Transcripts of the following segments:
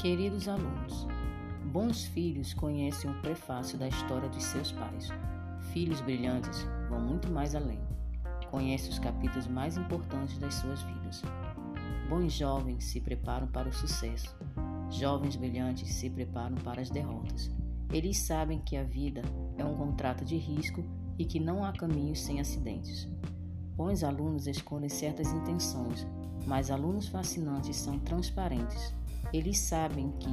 Queridos alunos, bons filhos conhecem o prefácio da história dos seus pais. Filhos brilhantes vão muito mais além. Conhecem os capítulos mais importantes das suas vidas. Bons jovens se preparam para o sucesso. Jovens brilhantes se preparam para as derrotas. Eles sabem que a vida é um contrato de risco e que não há caminhos sem acidentes. Bons alunos escondem certas intenções, mas alunos fascinantes são transparentes. Eles sabem que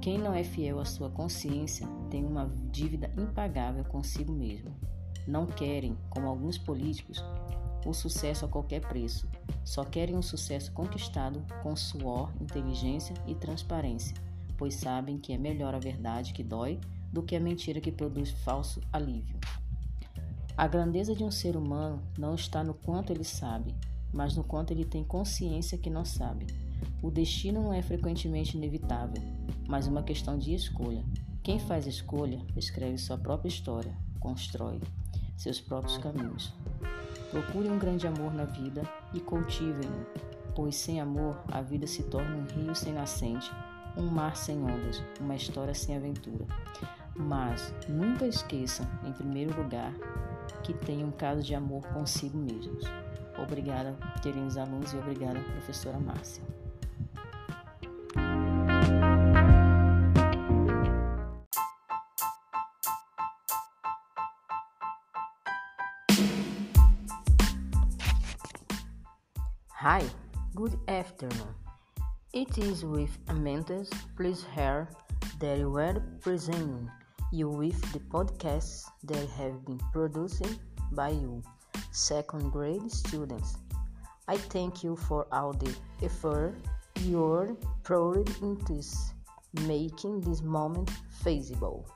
quem não é fiel à sua consciência tem uma dívida impagável consigo mesmo. Não querem, como alguns políticos, o sucesso a qualquer preço. Só querem um sucesso conquistado com suor, inteligência e transparência, pois sabem que é melhor a verdade que dói do que a mentira que produz falso alívio. A grandeza de um ser humano não está no quanto ele sabe, mas no quanto ele tem consciência que não sabe. O destino não é frequentemente inevitável, mas uma questão de escolha. Quem faz escolha escreve sua própria história, constrói seus próprios caminhos. Procure um grande amor na vida e cultive-o, pois sem amor a vida se torna um rio sem nascente, um mar sem ondas, uma história sem aventura. Mas nunca esqueçam, em primeiro lugar, que tenham um caso de amor consigo mesmos. Obrigada, queridos alunos, e obrigada, professora Márcia. Hi, good afternoon. It is with immense pleasure that we are presenting you with the podcasts that have been produced by you, second grade students. I thank you for all the effort you're poured into making this moment feasible.